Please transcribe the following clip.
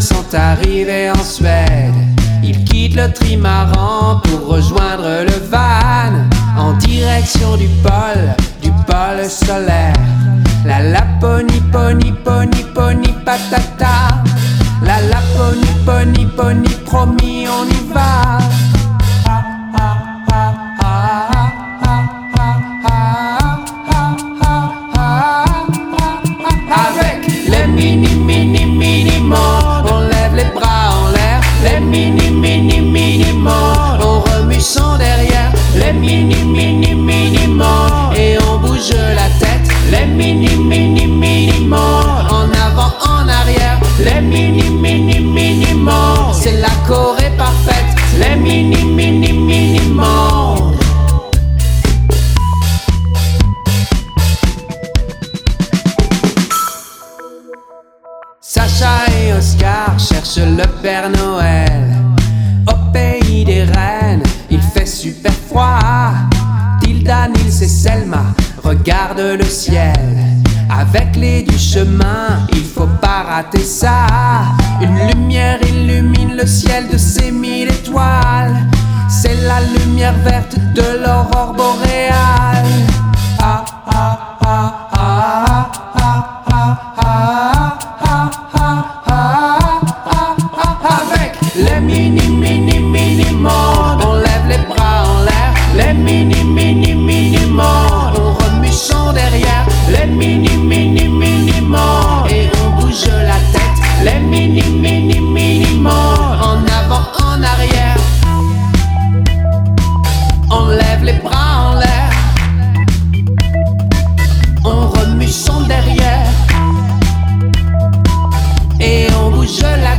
sont arrivés en Suède. Ils quittent le trimaran pour rejoindre le van en direction du pôle, du pôle solaire. La Laponie, pony, pony, pony, patata. La Laponie, pony, pony, promis, on y va. Avec les mini, mini le Père Noël. Au pays des reines, il fait super froid. Tilda, Nils et Selma regardent le ciel. Avec les du chemin, il faut pas rater ça. Une lumière illumine le ciel de ces mille étoiles. C'est la lumière verte de l'aurore boréale. yo la